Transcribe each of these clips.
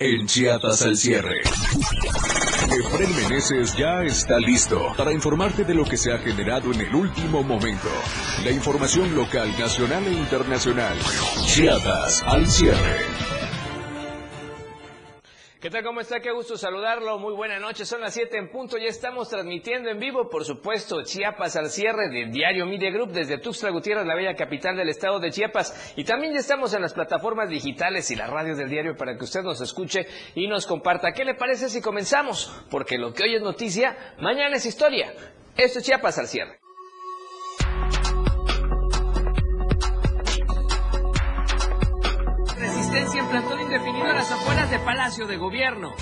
En Chiapas al cierre. Efren Meneses ya está listo para informarte de lo que se ha generado en el último momento. La información local, nacional e internacional. Chiapas al cierre. ¿Qué tal? ¿Cómo está? Qué gusto saludarlo. Muy buena noche. Son las 7 en punto. Ya estamos transmitiendo en vivo, por supuesto, Chiapas al cierre de Diario Media Group desde Tuxtla Gutiérrez, la bella capital del estado de Chiapas. Y también ya estamos en las plataformas digitales y la radio del diario para que usted nos escuche y nos comparta. ¿Qué le parece si comenzamos? Porque lo que hoy es noticia, mañana es historia. Esto es Chiapas al cierre. En plantón indefinido a las afueras de Palacio de Gobierno.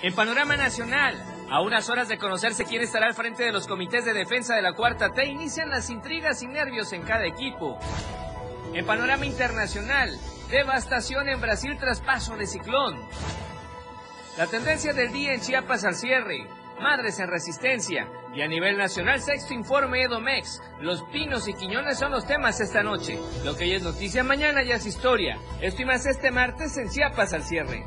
En panorama nacional, a unas horas de conocerse quién estará al frente de los comités de defensa de la Cuarta T, inician las intrigas y nervios en cada equipo. En panorama internacional, devastación en Brasil tras paso de ciclón. La tendencia del día en Chiapas al cierre. Madres en Resistencia. Y a nivel nacional, sexto informe Edomex. Los pinos y quiñones son los temas esta noche. Lo que hoy es noticia, mañana ya es historia. Esto y más este martes en Chiapas al cierre.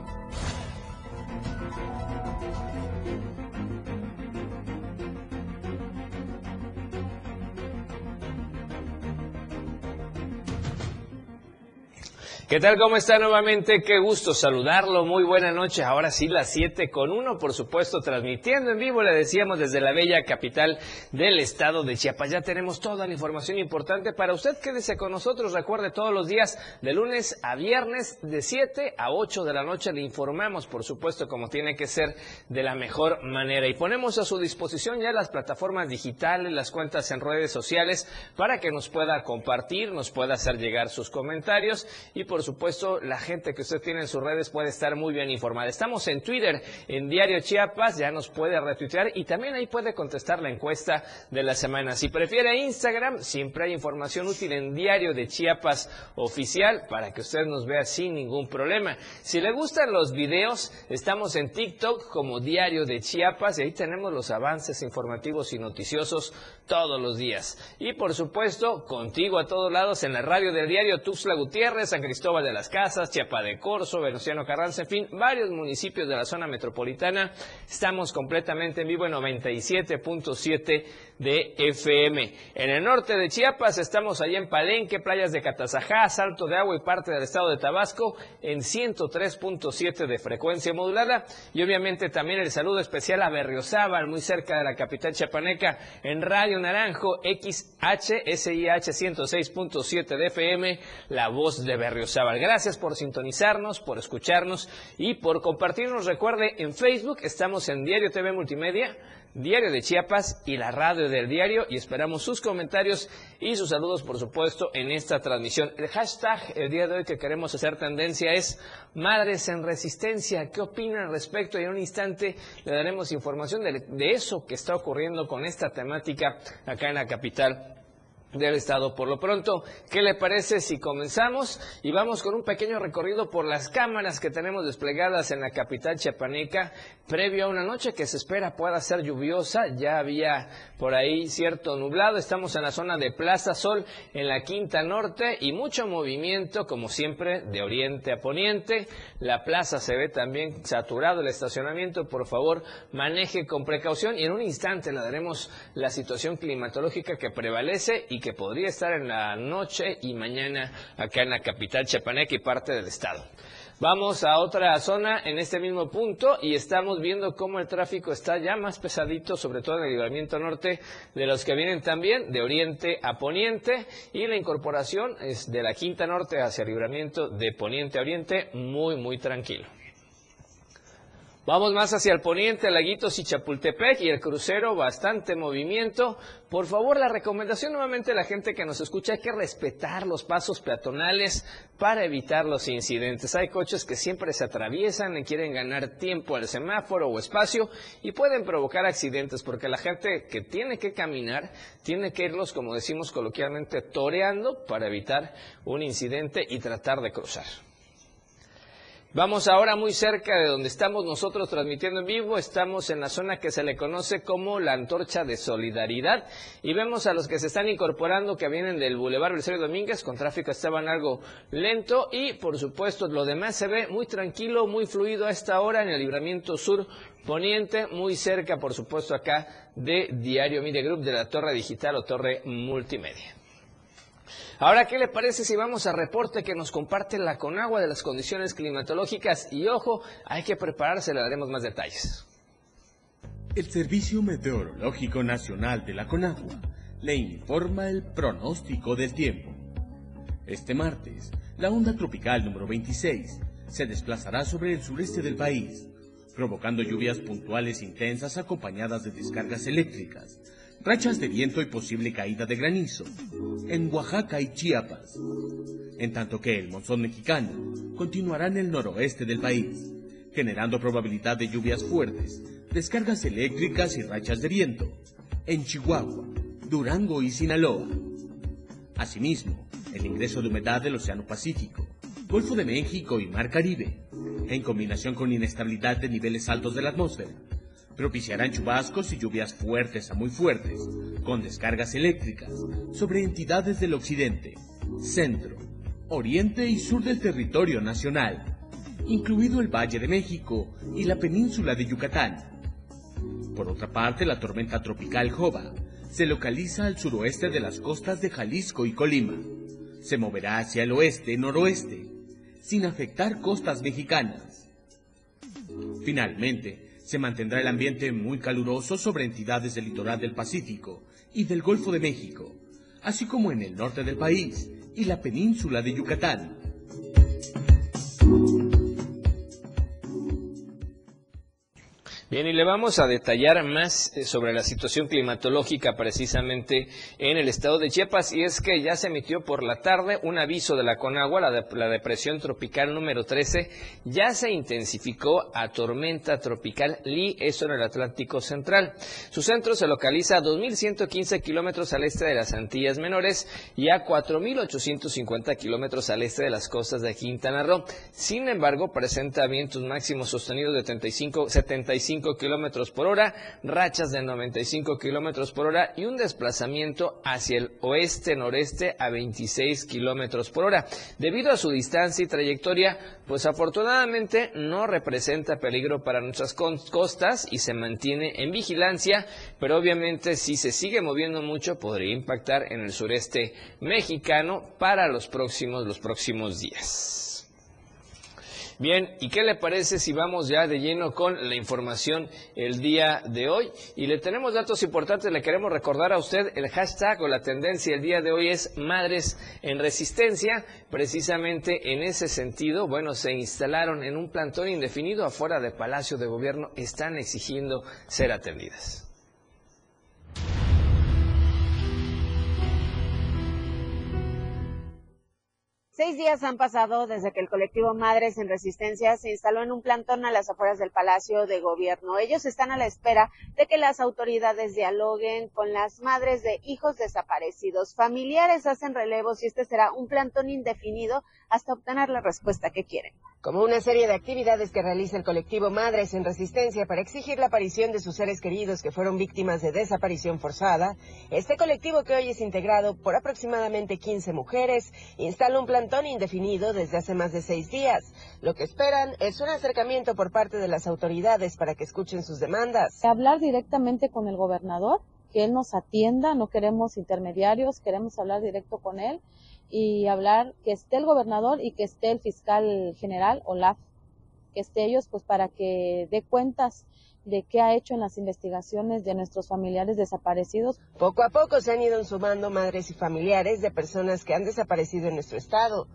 ¿Qué tal? ¿Cómo está nuevamente? Qué gusto saludarlo. Muy buena noche. Ahora sí, las 7 con 1, por supuesto, transmitiendo en vivo, le decíamos desde la bella capital del estado de Chiapas. Ya tenemos toda la información importante para usted. Quédese con nosotros. Recuerde, todos los días, de lunes a viernes, de 7 a 8 de la noche, le informamos, por supuesto, como tiene que ser, de la mejor manera. Y ponemos a su disposición ya las plataformas digitales, las cuentas en redes sociales, para que nos pueda compartir, nos pueda hacer llegar sus comentarios y, por por supuesto, la gente que usted tiene en sus redes puede estar muy bien informada. Estamos en Twitter, en Diario Chiapas, ya nos puede retuitear y también ahí puede contestar la encuesta de la semana. Si prefiere Instagram, siempre hay información útil en Diario de Chiapas Oficial para que usted nos vea sin ningún problema. Si le gustan los videos, estamos en TikTok como Diario de Chiapas y ahí tenemos los avances informativos y noticiosos todos los días. Y por supuesto, contigo a todos lados en la radio del diario Tuxtla Gutiérrez, San Cristóbal Cristóbal de las Casas, Chiapa de Corzo, Venustiano Carranza, en fin, varios municipios de la zona metropolitana. Estamos completamente en vivo en 97.7 de FM. En el norte de Chiapas estamos allí en Palenque, playas de Catazajá, Salto de Agua y parte del estado de Tabasco en 103.7 de frecuencia modulada. Y obviamente también el saludo especial a Berriozábal, muy cerca de la capital chiapaneca, en Radio Naranjo, XHSIH 106.7 de FM, la voz de Berriozábal. Gracias por sintonizarnos, por escucharnos y por compartirnos. Recuerde, en Facebook estamos en Diario TV Multimedia, Diario de Chiapas y la radio del diario y esperamos sus comentarios y sus saludos, por supuesto, en esta transmisión. El hashtag el día de hoy que queremos hacer tendencia es Madres en Resistencia. ¿Qué opinan al respecto? Y en un instante le daremos información de eso que está ocurriendo con esta temática acá en la capital del Estado. Por lo pronto, ¿qué le parece si comenzamos y vamos con un pequeño recorrido por las cámaras que tenemos desplegadas en la capital chiapaneca previo a una noche que se espera pueda ser lluviosa? Ya había por ahí cierto nublado. Estamos en la zona de Plaza Sol, en la Quinta Norte y mucho movimiento, como siempre, de oriente a poniente. La plaza se ve también saturado, el estacionamiento. Por favor, maneje con precaución y en un instante le daremos la situación climatológica que prevalece que podría estar en la noche y mañana acá en la capital chapaneca y parte del estado. Vamos a otra zona en este mismo punto y estamos viendo cómo el tráfico está ya más pesadito, sobre todo en el libramiento norte, de los que vienen también de oriente a poniente y la incorporación es de la quinta norte hacia el libramiento de poniente a oriente muy, muy tranquilo. Vamos más hacia el poniente, Laguitos y Chapultepec y el crucero, bastante movimiento. Por favor, la recomendación nuevamente a la gente que nos escucha, hay que respetar los pasos peatonales para evitar los incidentes. Hay coches que siempre se atraviesan y quieren ganar tiempo al semáforo o espacio y pueden provocar accidentes porque la gente que tiene que caminar tiene que irlos, como decimos coloquialmente, toreando para evitar un incidente y tratar de cruzar. Vamos ahora muy cerca de donde estamos nosotros transmitiendo en vivo. Estamos en la zona que se le conoce como la Antorcha de Solidaridad y vemos a los que se están incorporando que vienen del Boulevard Belisario Domínguez. Con tráfico estaban algo lento y por supuesto lo demás se ve muy tranquilo, muy fluido a esta hora en el libramiento sur poniente, muy cerca por supuesto acá de Diario Media Group de la Torre Digital o Torre Multimedia. Ahora, ¿qué le parece si vamos al reporte que nos comparte la Conagua de las condiciones climatológicas? Y ojo, hay que prepararse, le daremos más detalles. El Servicio Meteorológico Nacional de la Conagua le informa el pronóstico del tiempo. Este martes, la onda tropical número 26 se desplazará sobre el sureste del país, provocando lluvias puntuales intensas acompañadas de descargas eléctricas, rachas de viento y posible caída de granizo en Oaxaca y Chiapas, en tanto que el monzón mexicano continuará en el noroeste del país, generando probabilidad de lluvias fuertes, descargas eléctricas y rachas de viento en Chihuahua, Durango y Sinaloa. Asimismo, el ingreso de humedad del Océano Pacífico, Golfo de México y Mar Caribe, en combinación con inestabilidad de niveles altos de la atmósfera, propiciarán chubascos y lluvias fuertes a muy fuertes, con descargas eléctricas, sobre entidades del occidente, centro, oriente y sur del territorio nacional, incluido el Valle de México y la península de Yucatán. Por otra parte, la tormenta tropical Jova se localiza al suroeste de las costas de Jalisco y Colima. Se moverá hacia el oeste-noroeste, sin afectar costas mexicanas. Finalmente, se mantendrá el ambiente muy caluroso sobre entidades del litoral del Pacífico y del Golfo de México, así como en el norte del país y la península de Yucatán. Bien, y le vamos a detallar más eh, sobre la situación climatológica precisamente en el estado de Chiapas y es que ya se emitió por la tarde un aviso de la Conagua, la, la depresión tropical número 13, ya se intensificó a tormenta tropical Lee, eso en el Atlántico Central. Su centro se localiza a 2.115 kilómetros al este de las Antillas Menores y a 4.850 kilómetros al este de las costas de Quintana Roo. Sin embargo, presenta vientos máximos sostenidos de 35, 75 kilómetros por hora, rachas de 95 kilómetros por hora y un desplazamiento hacia el oeste-noreste a 26 kilómetros por hora. Debido a su distancia y trayectoria, pues afortunadamente no representa peligro para nuestras costas y se mantiene en vigilancia, pero obviamente si se sigue moviendo mucho podría impactar en el sureste mexicano para los próximos, los próximos días. Bien, ¿y qué le parece si vamos ya de lleno con la información el día de hoy? Y le tenemos datos importantes, le queremos recordar a usted el hashtag o la tendencia el día de hoy es Madres en Resistencia. Precisamente en ese sentido, bueno, se instalaron en un plantón indefinido afuera del Palacio de Gobierno, están exigiendo ser atendidas. Seis días han pasado desde que el colectivo Madres en Resistencia se instaló en un plantón a las afueras del Palacio de Gobierno. Ellos están a la espera de que las autoridades dialoguen con las madres de hijos desaparecidos. Familiares hacen relevos y este será un plantón indefinido hasta obtener la respuesta que quieren. Como una serie de actividades que realiza el colectivo Madres en Resistencia para exigir la aparición de sus seres queridos que fueron víctimas de desaparición forzada, este colectivo que hoy es integrado por aproximadamente 15 mujeres instala un plantón indefinido desde hace más de seis días. Lo que esperan es un acercamiento por parte de las autoridades para que escuchen sus demandas. Hablar directamente con el gobernador, que él nos atienda, no queremos intermediarios, queremos hablar directo con él y hablar que esté el gobernador y que esté el fiscal general, Olaf, que esté ellos pues para que dé cuentas de qué ha hecho en las investigaciones de nuestros familiares desaparecidos. Poco a poco se han ido sumando madres y familiares de personas que han desaparecido en nuestro estado.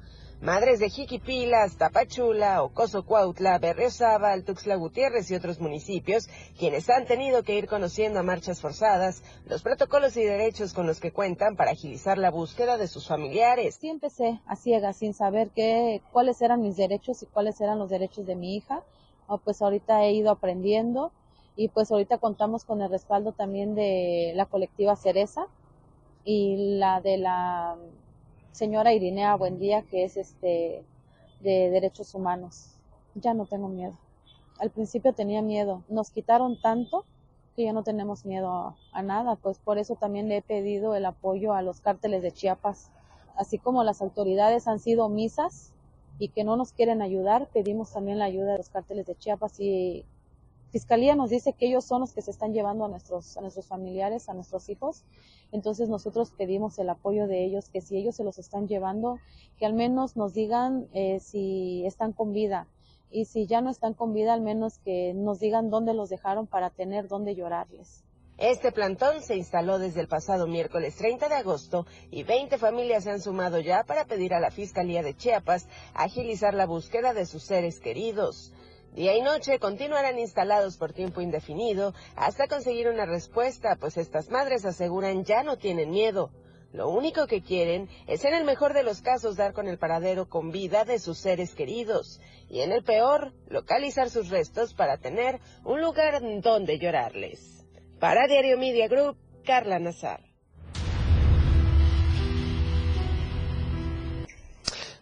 Madres de Jiquipilas, Tapachula, Ocoso Cuautla, Berriozábal, Tuxtla Gutiérrez y otros municipios, quienes han tenido que ir conociendo a marchas forzadas los protocolos y derechos con los que cuentan para agilizar la búsqueda de sus familiares. Sí empecé a ciegas, sin saber qué, cuáles eran mis derechos y cuáles eran los derechos de mi hija. Oh, pues ahorita he ido aprendiendo y pues ahorita contamos con el respaldo también de la colectiva Cereza y la de la señora Irinea Buendía, que es este de Derechos Humanos. ya no tengo miedo. Al principio tenía miedo, nos quitaron tanto que ya no tenemos miedo a, nada, pues por eso también le he pedido el apoyo a los cárteles de Chiapas. Así como las autoridades han sido omisas y que no nos quieren ayudar, pedimos también la ayuda de los cárteles de Chiapas y Fiscalía nos dice que ellos son los que se están llevando a nuestros, a nuestros familiares, a nuestros hijos. Entonces nosotros pedimos el apoyo de ellos, que si ellos se los están llevando, que al menos nos digan eh, si están con vida y si ya no están con vida, al menos que nos digan dónde los dejaron para tener dónde llorarles. Este plantón se instaló desde el pasado miércoles 30 de agosto y 20 familias se han sumado ya para pedir a la Fiscalía de Chiapas agilizar la búsqueda de sus seres queridos. Día y noche continuarán instalados por tiempo indefinido hasta conseguir una respuesta, pues estas madres aseguran ya no tienen miedo. Lo único que quieren es en el mejor de los casos dar con el paradero con vida de sus seres queridos y en el peor localizar sus restos para tener un lugar donde llorarles. Para Diario Media Group, Carla Nazar.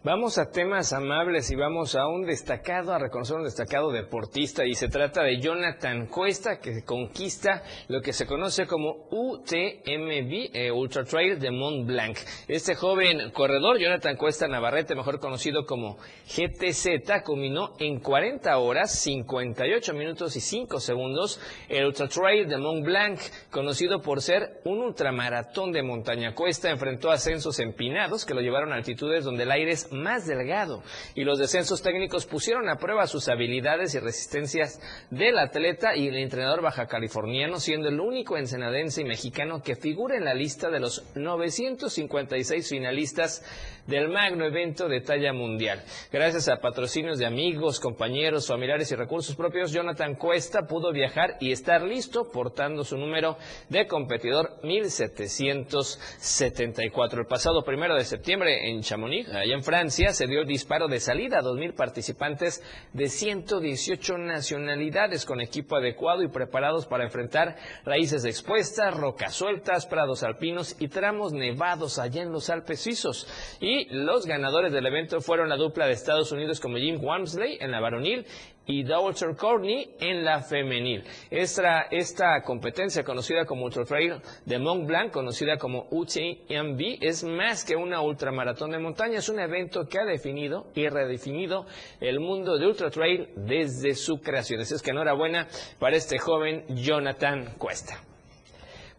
Vamos a temas amables y vamos a un destacado, a reconocer un destacado deportista y se trata de Jonathan Cuesta que conquista lo que se conoce como UTMB, eh, Ultra Trail de Mont Blanc. Este joven corredor, Jonathan Cuesta Navarrete, mejor conocido como GTZ, culminó en 40 horas, 58 minutos y 5 segundos el Ultra Trail de Mont Blanc, conocido por ser un ultramaratón de montaña. Cuesta enfrentó ascensos empinados que lo llevaron a altitudes donde el aire es más delgado y los descensos técnicos pusieron a prueba sus habilidades y resistencias del atleta y el entrenador baja californiano, siendo el único ensenadense y mexicano que figura en la lista de los 956 finalistas del magno evento de talla mundial. Gracias a patrocinios de amigos, compañeros, familiares y recursos propios, Jonathan Cuesta pudo viajar y estar listo portando su número de competidor 1774. El pasado primero de septiembre en Chamonix, allá en Francia, se dio disparo de salida a 2.000 participantes de 118 nacionalidades con equipo adecuado y preparados para enfrentar raíces expuestas, rocas sueltas, prados alpinos y tramos nevados allá en los Alpes suizos. Y los ganadores del evento fueron la dupla de Estados Unidos como Jim Wamsley en la varonil y Walter Courtney en la femenil. Esta, esta competencia conocida como Ultra Trail de Mont Blanc, conocida como UTMB, es más que una ultramaratón de montaña, es un evento que ha definido y redefinido el mundo de Ultra Trail desde su creación. Así es que enhorabuena para este joven Jonathan Cuesta.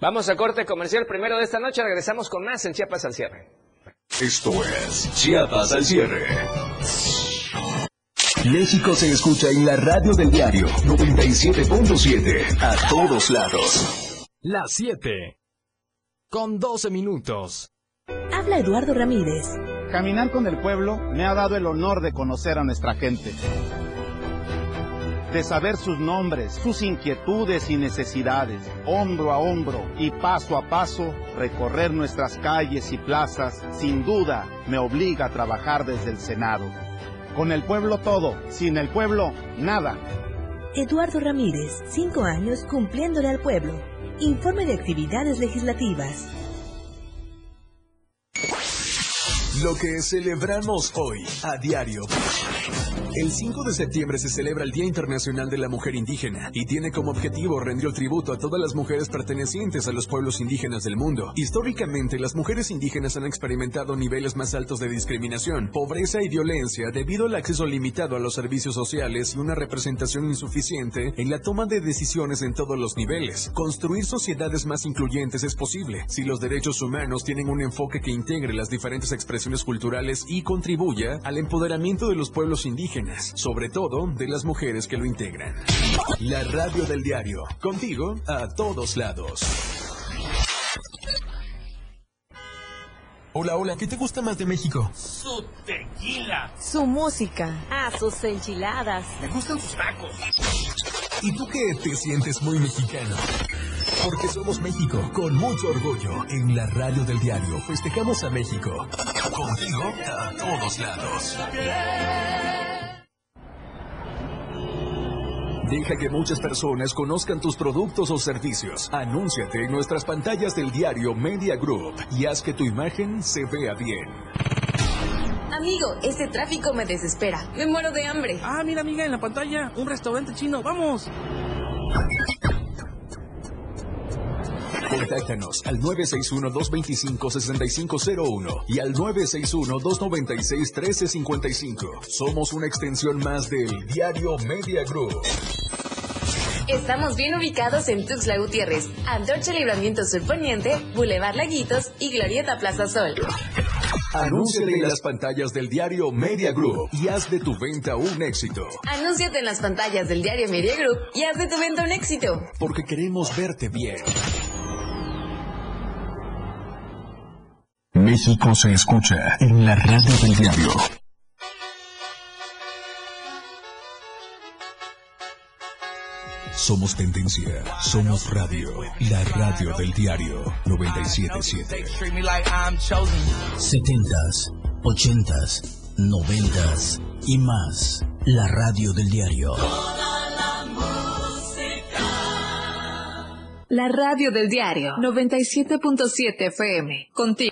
Vamos a corte comercial primero de esta noche, regresamos con más en Chiapas al cierre. Esto es Chiapas al cierre. México se escucha en la radio del diario 97.7 a todos lados. Las 7 con 12 minutos. Habla Eduardo Ramírez. Caminar con el pueblo me ha dado el honor de conocer a nuestra gente de saber sus nombres, sus inquietudes y necesidades, hombro a hombro y paso a paso, recorrer nuestras calles y plazas, sin duda me obliga a trabajar desde el Senado. Con el pueblo todo, sin el pueblo nada. Eduardo Ramírez, cinco años cumpliéndole al pueblo. Informe de actividades legislativas. Lo que celebramos hoy a diario. El 5 de septiembre se celebra el Día Internacional de la Mujer Indígena y tiene como objetivo rendir tributo a todas las mujeres pertenecientes a los pueblos indígenas del mundo. Históricamente, las mujeres indígenas han experimentado niveles más altos de discriminación, pobreza y violencia debido al acceso limitado a los servicios sociales y una representación insuficiente en la toma de decisiones en todos los niveles. Construir sociedades más incluyentes es posible si los derechos humanos tienen un enfoque que integre las diferentes expresiones culturales y contribuya al empoderamiento de los pueblos indígenas sobre todo de las mujeres que lo integran. La radio del diario, contigo a todos lados. Hola, hola, ¿qué te gusta más de México? Su tequila. Su música. Ah, sus enchiladas. Me gustan sus tacos. ¿Y tú qué te sientes muy mexicano? Porque somos México, con mucho orgullo. En la radio del diario festejamos a México. Contigo a todos lados. Deja que muchas personas conozcan tus productos o servicios. Anúnciate en nuestras pantallas del diario Media Group y haz que tu imagen se vea bien. Amigo, este tráfico me desespera. Me muero de hambre. Ah, mira, amiga, en la pantalla, un restaurante chino. ¡Vamos! Contáctanos al 961-225-6501 y al 961-296-1355. Somos una extensión más del Diario Media Group. Estamos bien ubicados en Tuxtla Gutiérrez, Antorcha Libramiento Sur Poniente, Boulevard Laguitos y Glorieta Plaza Sol. Anúnciate en las pantallas del diario Media Group y haz de tu venta un éxito. Anúnciate en las pantallas del diario Media Group y haz de tu venta un éxito. Porque queremos verte bien. México se escucha en la radio del diario. Somos tendencia, somos radio, la radio del diario 977. 70s, 80s, 90s y más. La radio del diario. La radio del diario 97.7 FM. Contigo.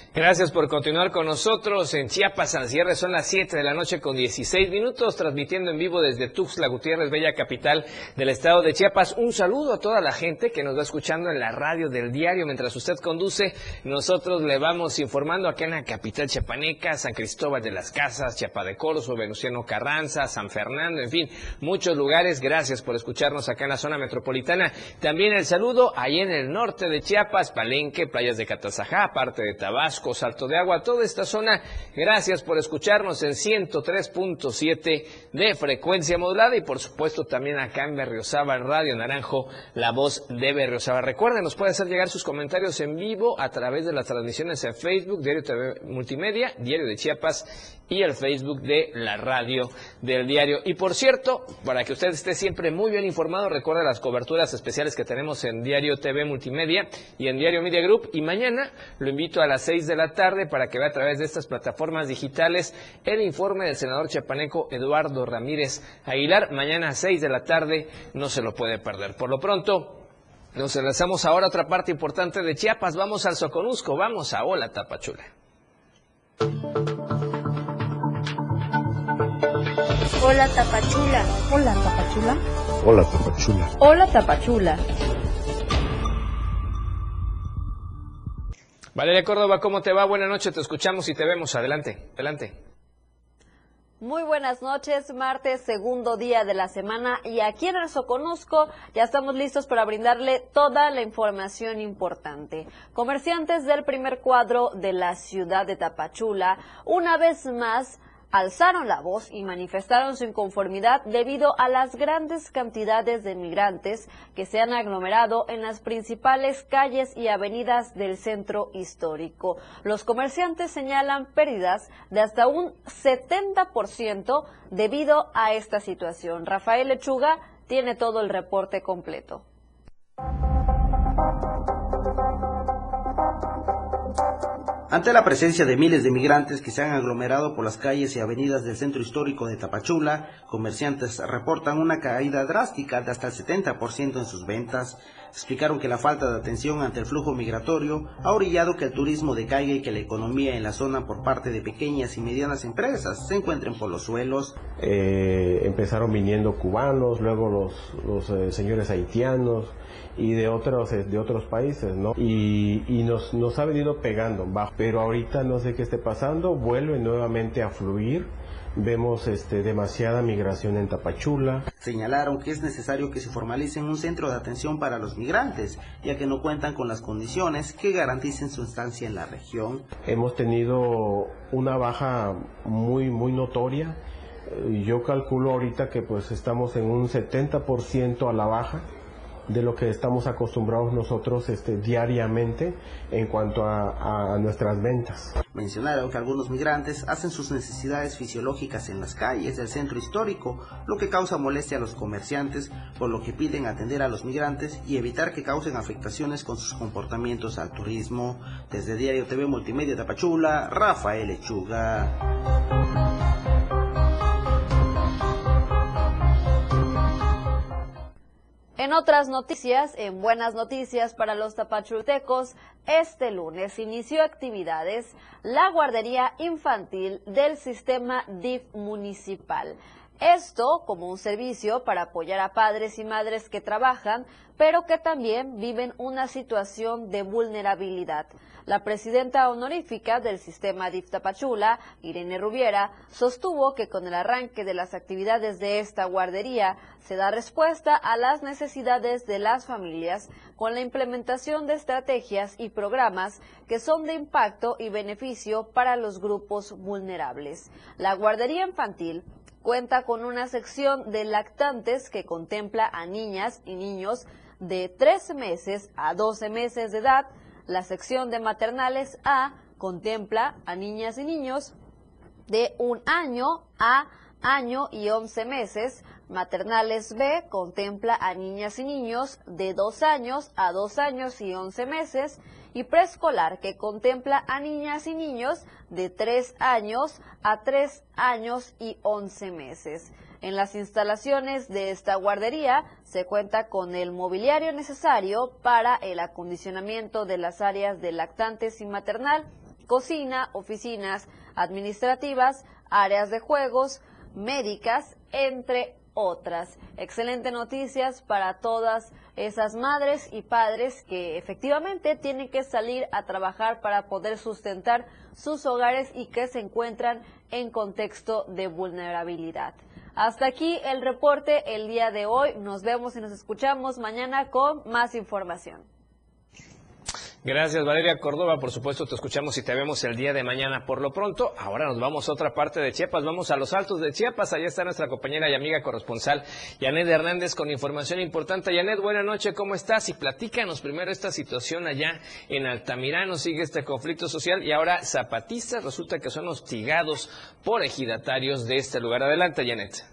Gracias por continuar con nosotros en Chiapas, San Cierre. Son las 7 de la noche con 16 minutos, transmitiendo en vivo desde Tuxtla Gutiérrez, bella capital del estado de Chiapas. Un saludo a toda la gente que nos va escuchando en la radio del diario. Mientras usted conduce, nosotros le vamos informando acá en la capital chiapaneca, San Cristóbal de las Casas, Chiapa de Corzo, Venustiano Carranza, San Fernando, en fin, muchos lugares. Gracias por escucharnos acá en la zona metropolitana. También el saludo ahí en el norte de Chiapas, Palenque, playas de Catazajá, parte de Tabasco. Salto de Agua, toda esta zona. Gracias por escucharnos en 103.7 de frecuencia modulada y por supuesto también acá en Berriozábal Radio Naranjo, la voz de Berriozábal. Recuerden, nos puede hacer llegar sus comentarios en vivo a través de las transmisiones en Facebook, Diario TV Multimedia, Diario de Chiapas y el Facebook de la radio del diario. Y por cierto, para que usted esté siempre muy bien informado, recuerda las coberturas especiales que tenemos en Diario TV Multimedia y en Diario Media Group. Y mañana lo invito a las 6 de la tarde para que vea a través de estas plataformas digitales el informe del senador chapaneco Eduardo Ramírez Aguilar. Mañana a 6 de la tarde no se lo puede perder. Por lo pronto, nos enlazamos ahora a otra parte importante de Chiapas. Vamos al Soconusco, vamos a Hola Tapachula. Hola Tapachula. Hola Tapachula. Hola Tapachula. Hola Tapachula. Valeria Córdoba, ¿cómo te va? Buenas noches, te escuchamos y te vemos. Adelante, adelante. Muy buenas noches, martes, segundo día de la semana y aquí en el Soconusco ya estamos listos para brindarle toda la información importante. Comerciantes del primer cuadro de la ciudad de Tapachula, una vez más, alzaron la voz y manifestaron su inconformidad debido a las grandes cantidades de migrantes que se han aglomerado en las principales calles y avenidas del centro histórico. Los comerciantes señalan pérdidas de hasta un 70% debido a esta situación. Rafael Lechuga tiene todo el reporte completo. Ante la presencia de miles de migrantes que se han aglomerado por las calles y avenidas del centro histórico de Tapachula, comerciantes reportan una caída drástica de hasta el 70% en sus ventas. Explicaron que la falta de atención ante el flujo migratorio ha orillado que el turismo decaiga y que la economía en la zona por parte de pequeñas y medianas empresas se encuentren por los suelos. Eh, empezaron viniendo cubanos, luego los, los eh, señores haitianos, y de otros de otros países, ¿no? Y, y nos, nos ha venido pegando bajo, pero ahorita no sé qué esté pasando, vuelve nuevamente a fluir. Vemos este, demasiada migración en Tapachula. Señalaron que es necesario que se formalice un centro de atención para los migrantes, ya que no cuentan con las condiciones que garanticen su estancia en la región. Hemos tenido una baja muy, muy notoria. Yo calculo ahorita que pues estamos en un 70% a la baja de lo que estamos acostumbrados nosotros este, diariamente en cuanto a, nuestras ventas. Mencionaron que algunos migrantes hacen sus necesidades fisiológicas en las calles del centro histórico, lo que causa molestia a los comerciantes, por lo que piden atender a los migrantes y evitar que causen afectaciones con sus comportamientos al turismo. Desde Diario TV Multimedia Tapachula, Rafael Lechuga. En otras noticias, en buenas noticias para los tapachultecos, este lunes inició actividades la guardería infantil del sistema DIF municipal. Esto como un servicio para apoyar a padres y madres que trabajan, pero que también viven una situación de vulnerabilidad. La presidenta honorífica del sistema DIF Tapachula, Irene Rubiera, sostuvo que con el arranque de las actividades de esta guardería se da respuesta a las necesidades de las familias con la implementación de estrategias y programas que son de impacto y beneficio para los grupos vulnerables. La guardería infantil cuenta con una sección de lactantes que contempla a niñas y niños de 13 meses a 12 meses de edad. La sección de maternales A contempla a niñas y niños de un año a año y 11 meses. Maternales B contempla a niñas y niños de 2 años a 2 años y 11 meses y preescolar que contempla a niñas y niños de 3 años a 3 años y 11 meses. En las instalaciones de esta guardería se cuenta con el mobiliario necesario para el acondicionamiento de las áreas de lactantes y maternal, cocina, oficinas administrativas, áreas de juegos, médicas, entre otras. Excelente noticias para todas esas madres y padres que efectivamente tienen que salir a trabajar para poder sustentar sus hogares y que se encuentran en contexto de vulnerabilidad. Hasta aquí el reporte el día de hoy. Nos vemos y nos escuchamos mañana con más información. Gracias Valeria Córdoba, por supuesto te escuchamos y te vemos el día de mañana. Por lo pronto, ahora nos vamos a otra parte de Chiapas, vamos a los altos de Chiapas, allá está nuestra compañera y amiga corresponsal Yanet Hernández con información importante. Yanet, buena noche, ¿cómo estás? Y platícanos primero esta situación allá en Altamirano, sigue este conflicto social y ahora zapatistas resulta que son hostigados por ejidatarios de este lugar. Adelante, Yanet.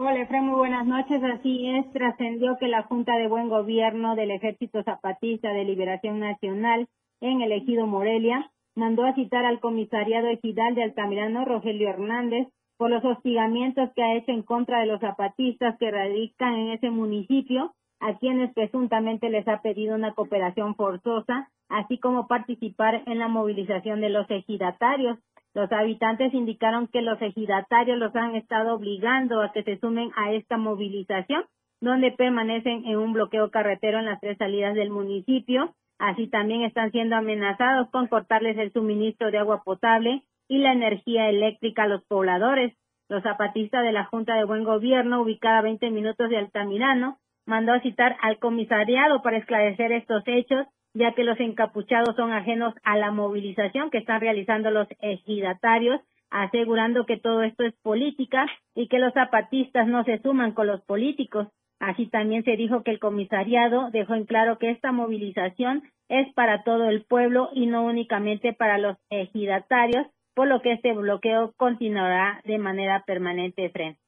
Hola, Efraín, muy buenas noches. Así es, trascendió que la Junta de Buen Gobierno del Ejército Zapatista de Liberación Nacional en el Ejido Morelia mandó a citar al comisariado ejidal de Altamirano, Rogelio Hernández, por los hostigamientos que ha hecho en contra de los zapatistas que radican en ese municipio, a quienes presuntamente les ha pedido una cooperación forzosa, así como participar en la movilización de los ejidatarios. Los habitantes indicaron que los ejidatarios los han estado obligando a que se sumen a esta movilización, donde permanecen en un bloqueo carretero en las tres salidas del municipio. Así también están siendo amenazados con cortarles el suministro de agua potable y la energía eléctrica a los pobladores. Los zapatistas de la Junta de Buen Gobierno, ubicada a 20 minutos de Altamirano, mandó a citar al comisariado para esclarecer estos hechos ya que los encapuchados son ajenos a la movilización que están realizando los ejidatarios, asegurando que todo esto es política y que los zapatistas no se suman con los políticos. Así también se dijo que el comisariado dejó en claro que esta movilización es para todo el pueblo y no únicamente para los ejidatarios, por lo que este bloqueo continuará de manera permanente frente.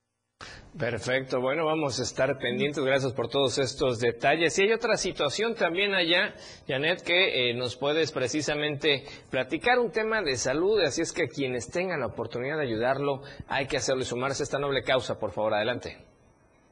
Perfecto, bueno, vamos a estar pendientes, gracias por todos estos detalles. Y hay otra situación también allá, Janet, que eh, nos puedes precisamente platicar un tema de salud, así es que quienes tengan la oportunidad de ayudarlo, hay que hacerlo y sumarse a esta noble causa, por favor, adelante.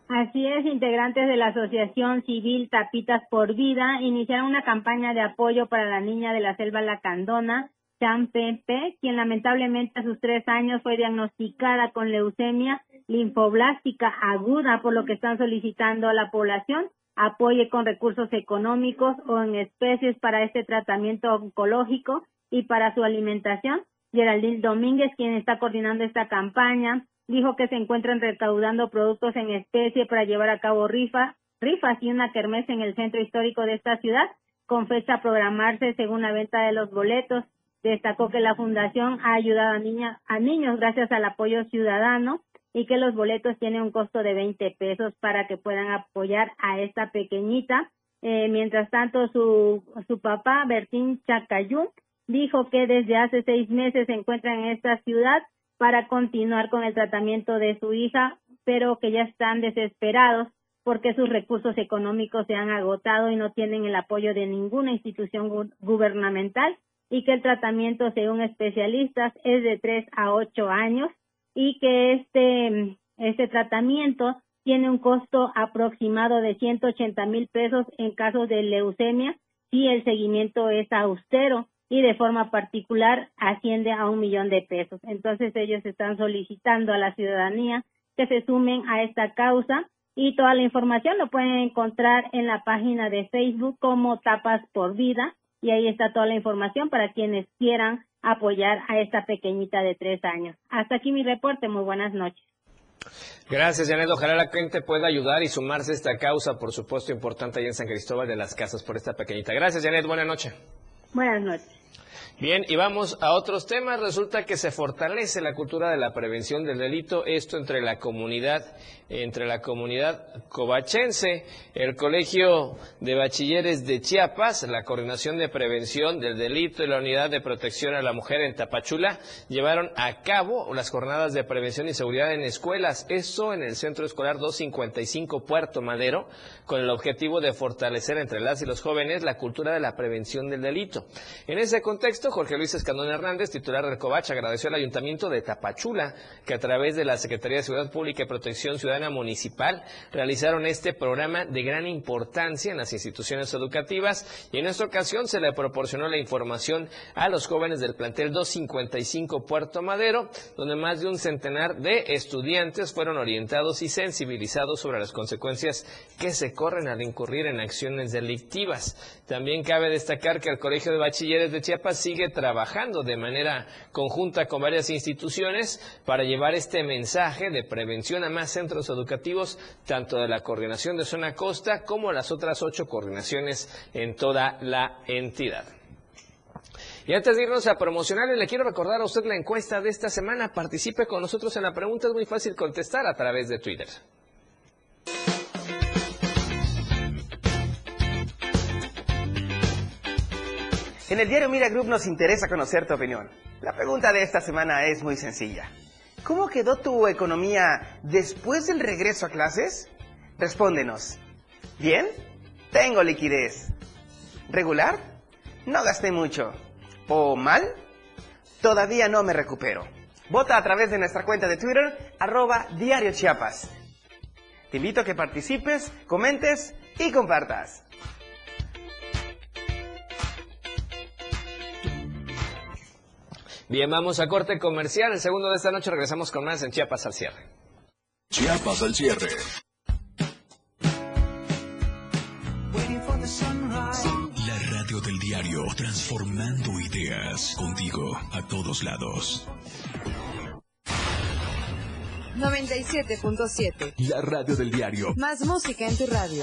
Así es, integrantes de la Asociación Civil Tapitas por Vida iniciaron una campaña de apoyo para la niña de la selva lacandona, Chan Pepe, quien lamentablemente a sus tres años fue diagnosticada con leucemia linfoblástica aguda, por lo que están solicitando a la población apoye con recursos económicos o en especies para este tratamiento oncológico y para su alimentación. Geraldine Domínguez, quien está coordinando esta campaña, dijo que se encuentran recaudando productos en especie para llevar a cabo rifa, rifas y una kermés en el centro histórico de esta ciudad, con programarse según la venta de los boletos. Destacó que la fundación ha ayudado a, niña, a niños gracias al apoyo ciudadano y que los boletos tienen un costo de 20 pesos para que puedan apoyar a esta pequeñita. Eh, mientras tanto, su, su papá, Bertín Chacayún, dijo que desde hace seis meses se encuentra en esta ciudad para continuar con el tratamiento de su hija, pero que ya están desesperados porque sus recursos económicos se han agotado y no tienen el apoyo de ninguna institución gubernamental y que el tratamiento, según especialistas, es de tres a ocho años y que este, este tratamiento tiene un costo aproximado de 180 mil pesos en casos de leucemia si el seguimiento es austero y de forma particular asciende a un millón de pesos. Entonces ellos están solicitando a la ciudadanía que se sumen a esta causa y toda la información lo pueden encontrar en la página de Facebook como Tapas por Vida y ahí está toda la información para quienes quieran apoyar a esta pequeñita de tres años. Hasta aquí mi reporte. Muy buenas noches. Gracias, Janet. Ojalá la gente pueda ayudar y sumarse a esta causa, por supuesto, importante allá en San Cristóbal de las Casas por esta pequeñita. Gracias, Janet. Buenas noches. Buenas noches. Bien, y vamos a otros temas. Resulta que se fortalece la cultura de la prevención del delito, esto entre la comunidad entre la comunidad covachense, el Colegio de Bachilleres de Chiapas, la Coordinación de Prevención del Delito y la Unidad de Protección a la Mujer en Tapachula llevaron a cabo las jornadas de prevención y seguridad en escuelas, eso en el Centro Escolar 255 Puerto Madero, con el objetivo de fortalecer entre las y los jóvenes la cultura de la prevención del delito. En ese contexto, Jorge Luis Escandón Hernández, titular del Covach, agradeció al Ayuntamiento de Tapachula que a través de la Secretaría de Seguridad Pública y Protección Ciudadana Municipal realizaron este programa de gran importancia en las instituciones educativas y en esta ocasión se le proporcionó la información a los jóvenes del plantel 255 Puerto Madero, donde más de un centenar de estudiantes fueron orientados y sensibilizados sobre las consecuencias que se corren al incurrir en acciones delictivas. También cabe destacar que el Colegio de Bachilleres de Chiapas sigue trabajando de manera conjunta con varias instituciones para llevar este mensaje de prevención a más centros educativos, tanto de la coordinación de zona costa como las otras ocho coordinaciones en toda la entidad. Y antes de irnos a promocionar, le quiero recordar a usted la encuesta de esta semana. Participe con nosotros en la pregunta, es muy fácil contestar a través de Twitter. En el diario Mira Group nos interesa conocer tu opinión. La pregunta de esta semana es muy sencilla. ¿Cómo quedó tu economía después del regreso a clases? Respóndenos. ¿Bien? Tengo liquidez. ¿Regular? No gasté mucho. ¿O mal? Todavía no me recupero. Vota a través de nuestra cuenta de Twitter, arroba Diario Chiapas. Te invito a que participes, comentes y compartas. Bien, vamos a corte comercial. El segundo de esta noche regresamos con más en Chiapas al cierre. Chiapas al cierre. La radio del diario, transformando ideas contigo a todos lados. 97.7. La radio del diario. Más música en tu radio.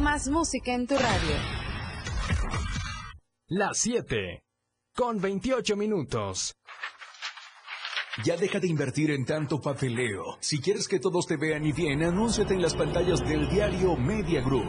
Más música en tu radio. Las 7. Con 28 minutos. Ya deja de invertir en tanto papeleo. Si quieres que todos te vean y bien, anúnciate en las pantallas del diario Media Group.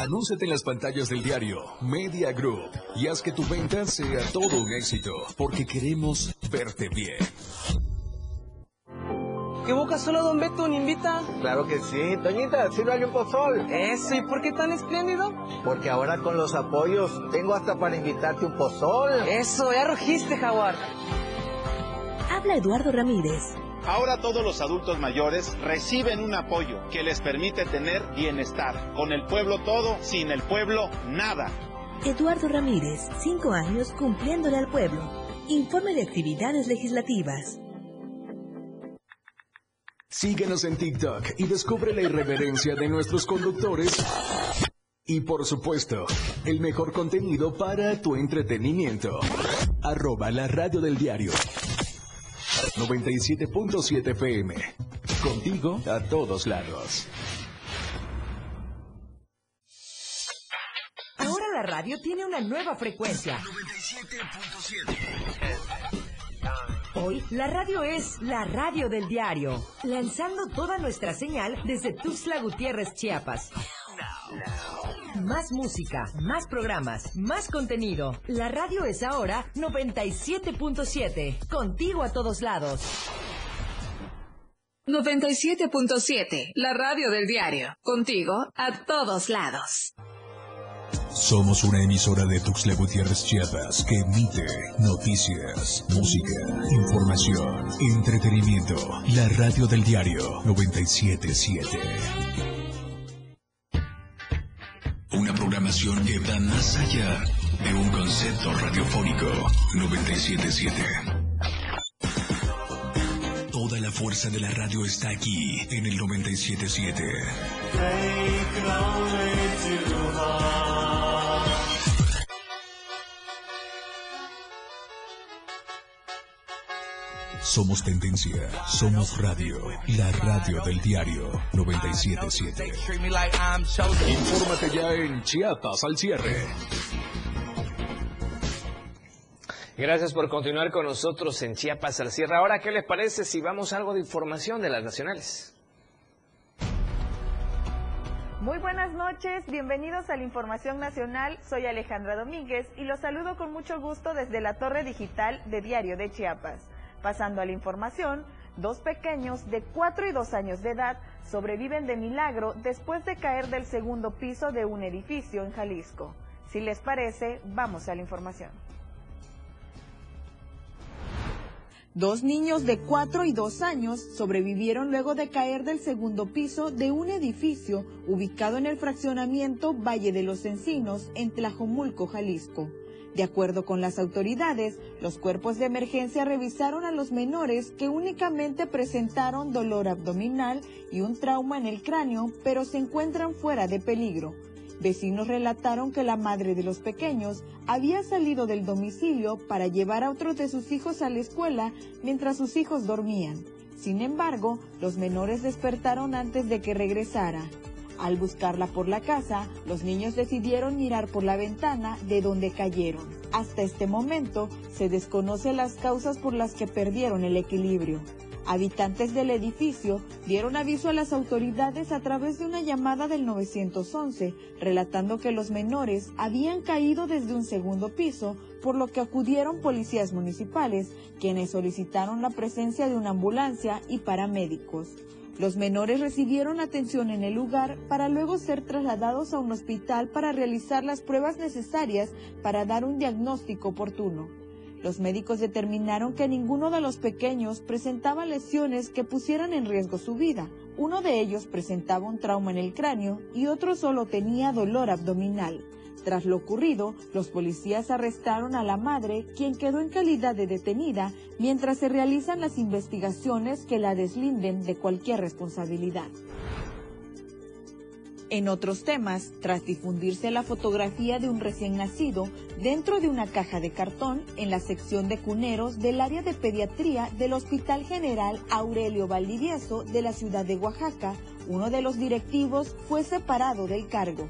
Anúnciate en las pantallas del diario Media Group y haz que tu venta sea todo un éxito, porque queremos verte bien. ¿Qué boca solo Don Beto ni invita? Claro que sí. Toñita, sírvale un pozol. Eso, ¿y por qué tan espléndido? Porque ahora con los apoyos tengo hasta para invitarte un pozol. Eso, ya rugiste, Jaguar. Habla Eduardo Ramírez. Ahora todos los adultos mayores reciben un apoyo que les permite tener bienestar. Con el pueblo todo, sin el pueblo nada. Eduardo Ramírez, cinco años cumpliéndole al pueblo. Informe de actividades legislativas. Síguenos en TikTok y descubre la irreverencia de nuestros conductores. Y por supuesto, el mejor contenido para tu entretenimiento. Arroba la radio del diario. 97.7 FM. Contigo a todos lados. Ahora la radio tiene una nueva frecuencia. 97.7. Hoy la radio es la radio del diario, lanzando toda nuestra señal desde Tuxtla Gutiérrez, Chiapas. Más música, más programas, más contenido. La radio es ahora 97.7, contigo a todos lados. 97.7, la radio del diario. Contigo a todos lados. Somos una emisora de Tuxtla Gutiérrez Chiapas que emite noticias, música, información, entretenimiento. La radio del diario 977. Una programación que va más allá de un concepto radiofónico 977. Toda la fuerza de la radio está aquí en el 977. Somos tendencia, somos radio, la radio del diario 977. Infórmate ya en Chiapas al cierre. Gracias por continuar con nosotros en Chiapas al cierre. Ahora, ¿qué les parece si vamos a algo de información de las nacionales? Muy buenas noches, bienvenidos a la Información Nacional. Soy Alejandra Domínguez y los saludo con mucho gusto desde la Torre Digital de Diario de Chiapas. Pasando a la información, dos pequeños de 4 y 2 años de edad sobreviven de milagro después de caer del segundo piso de un edificio en Jalisco. Si les parece, vamos a la información. Dos niños de 4 y 2 años sobrevivieron luego de caer del segundo piso de un edificio ubicado en el fraccionamiento Valle de los Encinos, en Tlajomulco, Jalisco. De acuerdo con las autoridades, los cuerpos de emergencia revisaron a los menores que únicamente presentaron dolor abdominal y un trauma en el cráneo, pero se encuentran fuera de peligro. Vecinos relataron que la madre de los pequeños había salido del domicilio para llevar a otros de sus hijos a la escuela mientras sus hijos dormían. Sin embargo, los menores despertaron antes de que regresara. Al buscarla por la casa, los niños decidieron mirar por la ventana de donde cayeron. Hasta este momento, se desconocen las causas por las que perdieron el equilibrio. Habitantes del edificio dieron aviso a las autoridades a través de una llamada del 911, relatando que los menores habían caído desde un segundo piso, por lo que acudieron policías municipales, quienes solicitaron la presencia de una ambulancia y paramédicos. Los menores recibieron atención en el lugar para luego ser trasladados a un hospital para realizar las pruebas necesarias para dar un diagnóstico oportuno. Los médicos determinaron que ninguno de los pequeños presentaba lesiones que pusieran en riesgo su vida. Uno de ellos presentaba un trauma en el cráneo y otro solo tenía dolor abdominal. Tras lo ocurrido, los policías arrestaron a la madre, quien quedó en calidad de detenida, mientras se realizan las investigaciones que la deslinden de cualquier responsabilidad. En otros temas, tras difundirse la fotografía de un recién nacido dentro de una caja de cartón en la sección de cuneros del área de pediatría del Hospital General Aurelio Valdivieso de la ciudad de Oaxaca, uno de los directivos fue separado del cargo.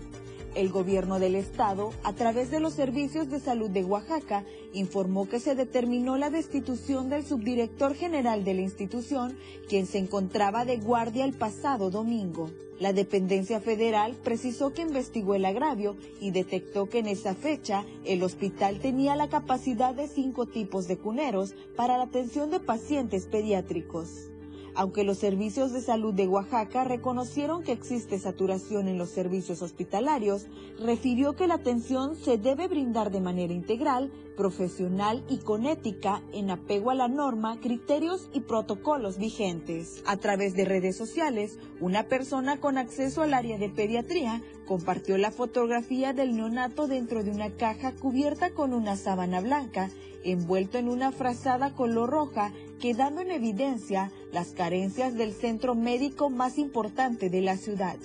El gobierno del estado, a través de los servicios de salud de Oaxaca, informó que se determinó la destitución del subdirector general de la institución, quien se encontraba de guardia el pasado domingo. La dependencia federal precisó que investigó el agravio y detectó que en esa fecha el hospital tenía la capacidad de cinco tipos de cuneros para la atención de pacientes pediátricos. Aunque los servicios de salud de Oaxaca reconocieron que existe saturación en los servicios hospitalarios, refirió que la atención se debe brindar de manera integral, profesional y con ética en apego a la norma, criterios y protocolos vigentes. A través de redes sociales, una persona con acceso al área de pediatría compartió la fotografía del neonato dentro de una caja cubierta con una sábana blanca, envuelto en una frazada color roja quedando en evidencia las carencias del centro médico más importante de la ciudad.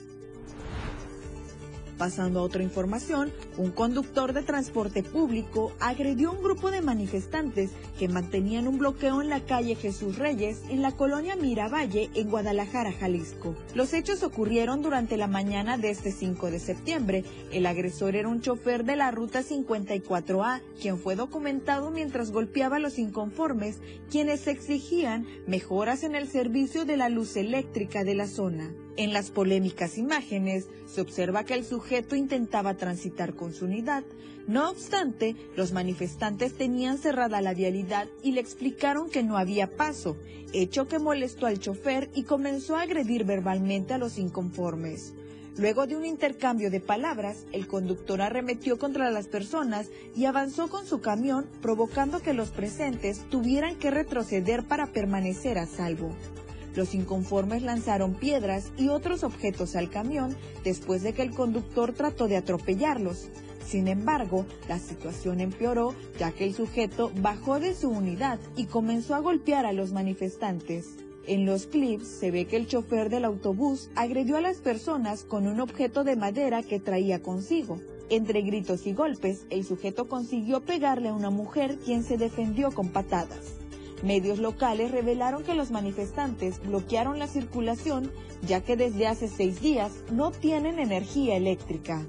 Pasando a otra información, un conductor de transporte público agredió a un grupo de manifestantes que mantenían un bloqueo en la calle Jesús Reyes en la colonia Miravalle en Guadalajara, Jalisco. Los hechos ocurrieron durante la mañana de este 5 de septiembre. El agresor era un chofer de la ruta 54A, quien fue documentado mientras golpeaba a los inconformes, quienes exigían mejoras en el servicio de la luz eléctrica de la zona. En las polémicas imágenes se observa que el sujeto intentaba transitar con su unidad. No obstante, los manifestantes tenían cerrada la vialidad y le explicaron que no había paso, hecho que molestó al chofer y comenzó a agredir verbalmente a los inconformes. Luego de un intercambio de palabras, el conductor arremetió contra las personas y avanzó con su camión, provocando que los presentes tuvieran que retroceder para permanecer a salvo. Los inconformes lanzaron piedras y otros objetos al camión después de que el conductor trató de atropellarlos. Sin embargo, la situación empeoró ya que el sujeto bajó de su unidad y comenzó a golpear a los manifestantes. En los clips se ve que el chofer del autobús agredió a las personas con un objeto de madera que traía consigo. Entre gritos y golpes, el sujeto consiguió pegarle a una mujer quien se defendió con patadas. Medios locales revelaron que los manifestantes bloquearon la circulación ya que desde hace seis días no tienen energía eléctrica.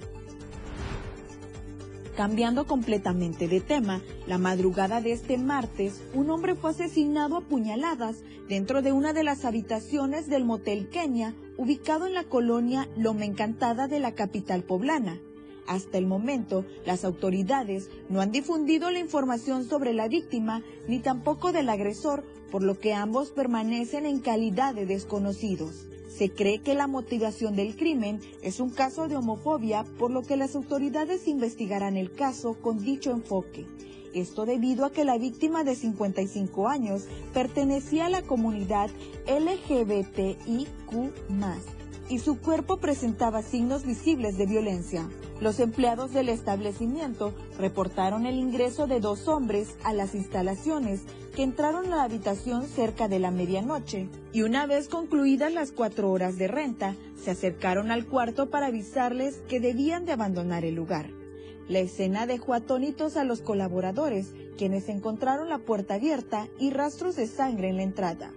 Cambiando completamente de tema, la madrugada de este martes, un hombre fue asesinado a puñaladas dentro de una de las habitaciones del Motel Kenia, ubicado en la colonia Loma Encantada de la capital poblana. Hasta el momento, las autoridades no han difundido la información sobre la víctima ni tampoco del agresor, por lo que ambos permanecen en calidad de desconocidos. Se cree que la motivación del crimen es un caso de homofobia, por lo que las autoridades investigarán el caso con dicho enfoque. Esto debido a que la víctima de 55 años pertenecía a la comunidad LGBTIQ y su cuerpo presentaba signos visibles de violencia. Los empleados del establecimiento reportaron el ingreso de dos hombres a las instalaciones que entraron a la habitación cerca de la medianoche y una vez concluidas las cuatro horas de renta, se acercaron al cuarto para avisarles que debían de abandonar el lugar. La escena dejó atónitos a los colaboradores, quienes encontraron la puerta abierta y rastros de sangre en la entrada.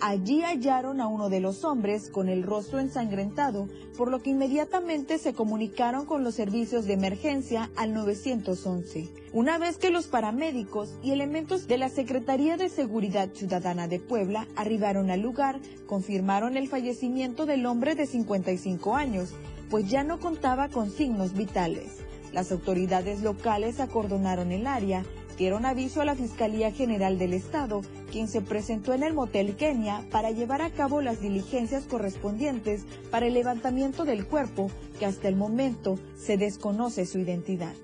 Allí hallaron a uno de los hombres con el rostro ensangrentado, por lo que inmediatamente se comunicaron con los servicios de emergencia al 911. Una vez que los paramédicos y elementos de la Secretaría de Seguridad Ciudadana de Puebla arribaron al lugar, confirmaron el fallecimiento del hombre de 55 años, pues ya no contaba con signos vitales. Las autoridades locales acordonaron el área dieron aviso a la Fiscalía General del Estado, quien se presentó en el Motel Kenia para llevar a cabo las diligencias correspondientes para el levantamiento del cuerpo, que hasta el momento se desconoce su identidad.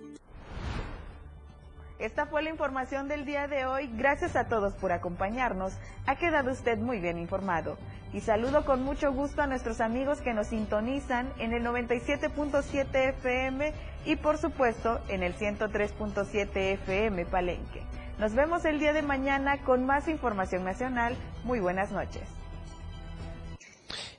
Esta fue la información del día de hoy. Gracias a todos por acompañarnos. Ha quedado usted muy bien informado. Y saludo con mucho gusto a nuestros amigos que nos sintonizan en el 97.7 FM y por supuesto en el 103.7 FM Palenque. Nos vemos el día de mañana con más información nacional. Muy buenas noches.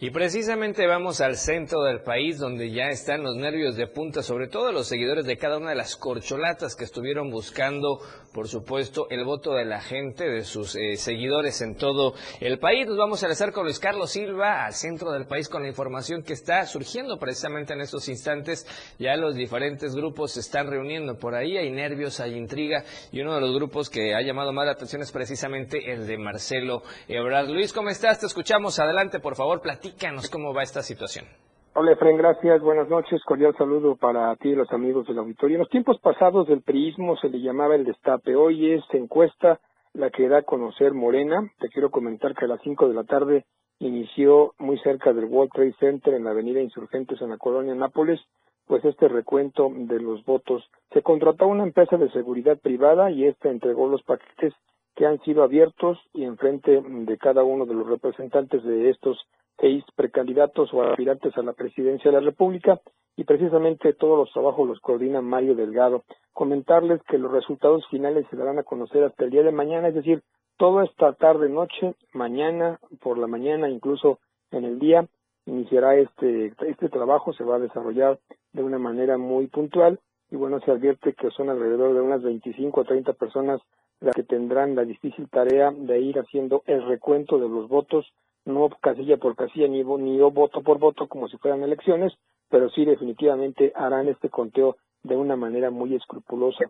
Y precisamente vamos al centro del país donde ya están los nervios de punta, sobre todo los seguidores de cada una de las corcholatas que estuvieron buscando, por supuesto, el voto de la gente, de sus eh, seguidores en todo el país. Nos vamos a enlazar con Luis Carlos Silva al centro del país con la información que está surgiendo precisamente en estos instantes. Ya los diferentes grupos se están reuniendo por ahí, hay nervios, hay intriga y uno de los grupos que ha llamado más la atención es precisamente el de Marcelo Ebrard. Luis, ¿cómo estás? Te escuchamos. Adelante, por favor, platica Cómo va esta situación. Hola, Efraín, gracias. Buenas noches. Cordial saludo para ti y los amigos del auditorio. En los tiempos pasados del priismo se le llamaba el destape. Hoy es encuesta la que da a conocer Morena. Te quiero comentar que a las 5 de la tarde inició muy cerca del World Trade Center en la avenida Insurgentes en la colonia Nápoles, pues este recuento de los votos. Se contrató una empresa de seguridad privada y esta entregó los paquetes que han sido abiertos y enfrente de cada uno de los representantes de estos seis precandidatos o aspirantes a la presidencia de la República y precisamente todos los trabajos los coordina Mario Delgado. Comentarles que los resultados finales se darán a conocer hasta el día de mañana, es decir, toda esta tarde, noche, mañana, por la mañana, incluso en el día, iniciará este, este trabajo, se va a desarrollar de una manera muy puntual y bueno, se advierte que son alrededor de unas 25 o 30 personas las que tendrán la difícil tarea de ir haciendo el recuento de los votos, no casilla por casilla ni, ni voto por voto como si fueran elecciones, pero sí definitivamente harán este conteo de una manera muy escrupulosa.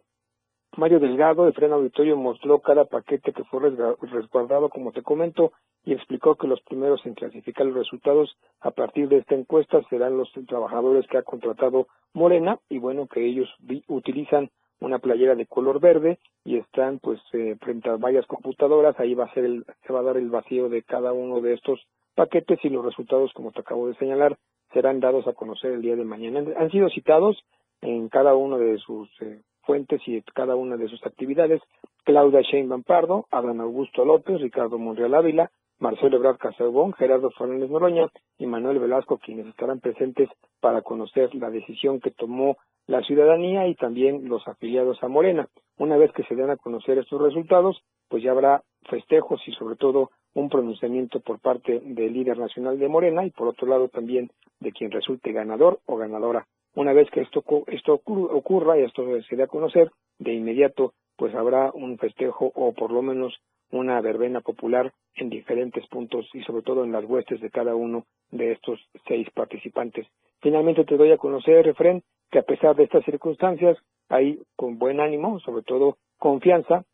Mario Delgado de Freno Auditorio mostró cada paquete que fue resguardado, como te comento, y explicó que los primeros en clasificar los resultados a partir de esta encuesta serán los trabajadores que ha contratado Morena y bueno, que ellos utilizan una playera de color verde y están pues eh, frente a varias computadoras, ahí va a ser el, se va a dar el vacío de cada uno de estos paquetes y los resultados, como te acabo de señalar, serán dados a conocer el día de mañana. Han sido citados en cada uno de sus eh, fuentes y cada una de sus actividades Claudia Sheinbaum Pardo, Adán Augusto López, Ricardo Monreal Ávila, Marcelo Ebrard Casabón, Gerardo Fernández Noroña y Manuel Velasco, quienes estarán presentes para conocer la decisión que tomó la ciudadanía y también los afiliados a Morena. Una vez que se den a conocer estos resultados, pues ya habrá festejos y sobre todo un pronunciamiento por parte del líder nacional de Morena y por otro lado también de quien resulte ganador o ganadora. Una vez que esto, esto ocurra y esto se dé a conocer, de inmediato pues habrá un festejo o por lo menos una verbena popular en diferentes puntos y sobre todo en las huestes de cada uno de estos seis participantes. Finalmente te doy a conocer, Efren, que a pesar de estas circunstancias hay con buen ánimo, sobre todo confianza,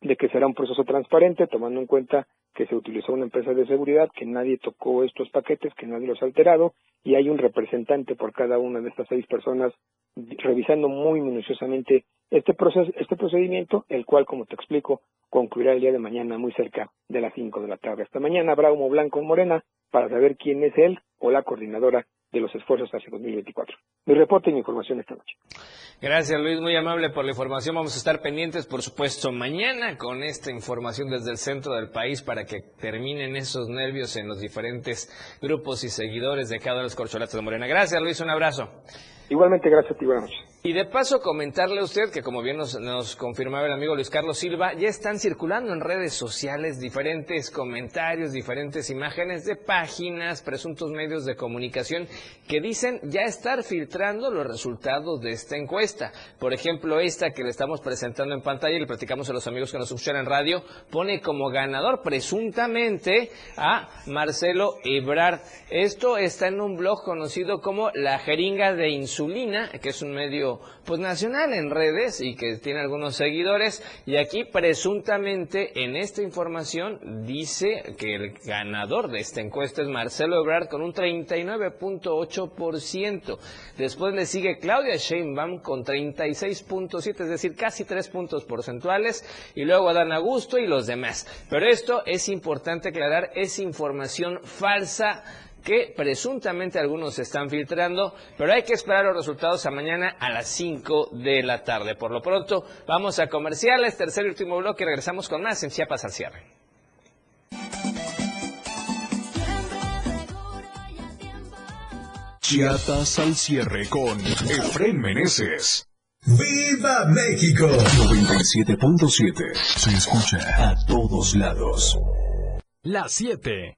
de que será un proceso transparente, tomando en cuenta que se utilizó una empresa de seguridad, que nadie tocó estos paquetes, que nadie los ha alterado, y hay un representante por cada una de estas seis personas revisando muy minuciosamente este proceso, este procedimiento, el cual, como te explico, concluirá el día de mañana muy cerca de las cinco de la tarde. Esta mañana habrá humo blanco en Morena para saber quién es él o la coordinadora de los esfuerzos hacia 2024. Mi reporte y mi información esta noche. Gracias Luis, muy amable por la información. Vamos a estar pendientes, por supuesto, mañana con esta información desde el centro del país para que terminen esos nervios en los diferentes grupos y seguidores de cada uno de los corcholatos de Morena. Gracias Luis, un abrazo. Igualmente, gracias a ti, buenas noches. Y de paso comentarle a usted que como bien nos, nos, confirmaba el amigo Luis Carlos Silva, ya están circulando en redes sociales diferentes comentarios, diferentes imágenes de páginas, presuntos medios de comunicación que dicen ya estar filtrando los resultados de esta encuesta. Por ejemplo, esta que le estamos presentando en pantalla y le platicamos a los amigos que nos escuchan en radio, pone como ganador presuntamente a Marcelo Ebrard. Esto está en un blog conocido como La Jeringa de Insulina, que es un medio pues nacional en redes y que tiene algunos seguidores y aquí presuntamente en esta información dice que el ganador de esta encuesta es Marcelo Ebrard con un 39.8%. Después le sigue Claudia Sheinbaum con 36.7, es decir, casi tres puntos porcentuales y luego Adán Augusto y los demás. Pero esto es importante aclarar, es información falsa que presuntamente algunos están filtrando, pero hay que esperar los resultados a mañana a las 5 de la tarde. Por lo pronto, vamos a comerciales, tercer y último bloque, regresamos con más en Chiapas al cierre. Chiapas al cierre con Efren Meneses. ¡Viva México! 97.7 se escucha a todos lados. Las 7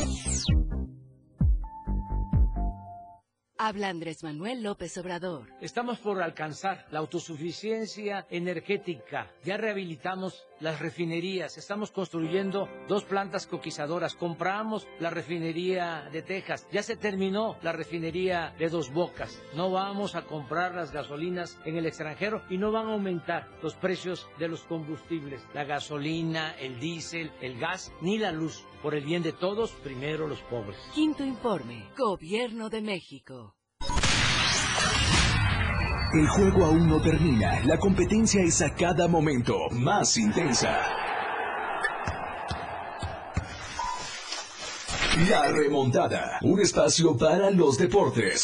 Habla Andrés Manuel López Obrador. Estamos por alcanzar la autosuficiencia energética. Ya rehabilitamos las refinerías. Estamos construyendo dos plantas coquizadoras. Compramos la refinería de Texas. Ya se terminó la refinería de Dos Bocas. No vamos a comprar las gasolinas en el extranjero y no van a aumentar los precios de los combustibles. La gasolina, el diésel, el gas ni la luz. Por el bien de todos, primero los pobres. Quinto informe. Gobierno de México. El juego aún no termina. La competencia es a cada momento más intensa. La remontada. Un espacio para los deportes.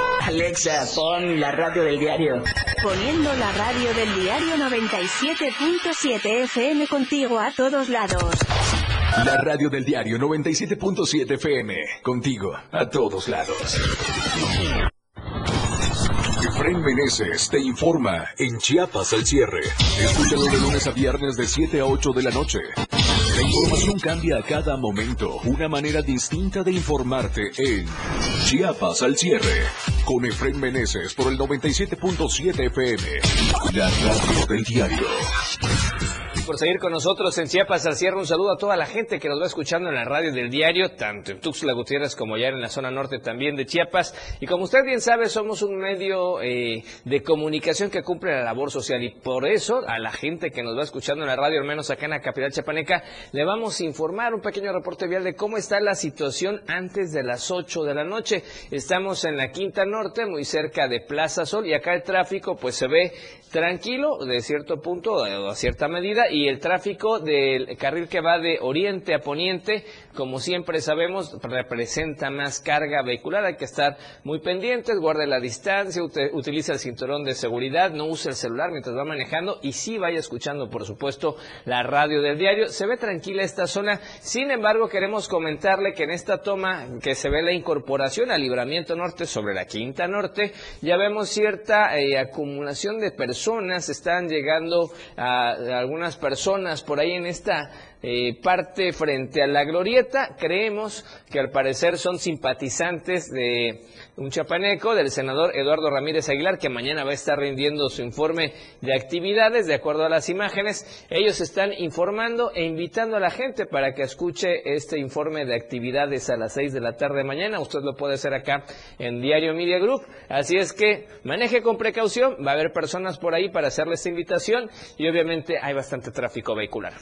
Alexa, pon la radio del diario. Poniendo la radio del diario 97.7 FM contigo a todos lados. La radio del diario 97.7 FM. Contigo a todos lados. Efraín Meneses te informa en Chiapas al cierre. Escúchalo de lunes a viernes de 7 a 8 de la noche. La información cambia a cada momento. Una manera distinta de informarte en Chiapas al cierre. Con Efraín Meneses por el 97.7 FM. La radio del diario por seguir con nosotros en Chiapas al cierre. Un saludo a toda la gente que nos va escuchando en la radio del diario, tanto en Tuxtla Gutiérrez como ya en la zona norte también de Chiapas. Y como usted bien sabe, somos un medio eh, de comunicación que cumple la labor social y por eso a la gente que nos va escuchando en la radio, al menos acá en la capital chapaneca, le vamos a informar un pequeño reporte vial de cómo está la situación antes de las 8 de la noche. Estamos en la Quinta Norte, muy cerca de Plaza Sol y acá el tráfico pues se ve tranquilo de cierto punto a cierta medida y el tráfico del carril que va de oriente a poniente, como siempre sabemos, representa más carga vehicular. Hay que estar muy pendientes, guarde la distancia, utiliza el cinturón de seguridad, no use el celular mientras va manejando y sí vaya escuchando, por supuesto, la radio del diario. Se ve tranquila esta zona. Sin embargo, queremos comentarle que en esta toma que se ve la incorporación al libramiento norte sobre la quinta norte, ya vemos cierta eh, acumulación de personas, están llegando a algunas personas por ahí en esta eh, parte frente a la glorieta. Creemos que al parecer son simpatizantes de un chapaneco, del senador Eduardo Ramírez Aguilar, que mañana va a estar rindiendo su informe de actividades de acuerdo a las imágenes. Ellos están informando e invitando a la gente para que escuche este informe de actividades a las 6 de la tarde de mañana. Usted lo puede hacer acá en Diario Media Group. Así es que maneje con precaución. Va a haber personas por ahí para hacerle esta invitación y obviamente hay bastante tráfico vehicular.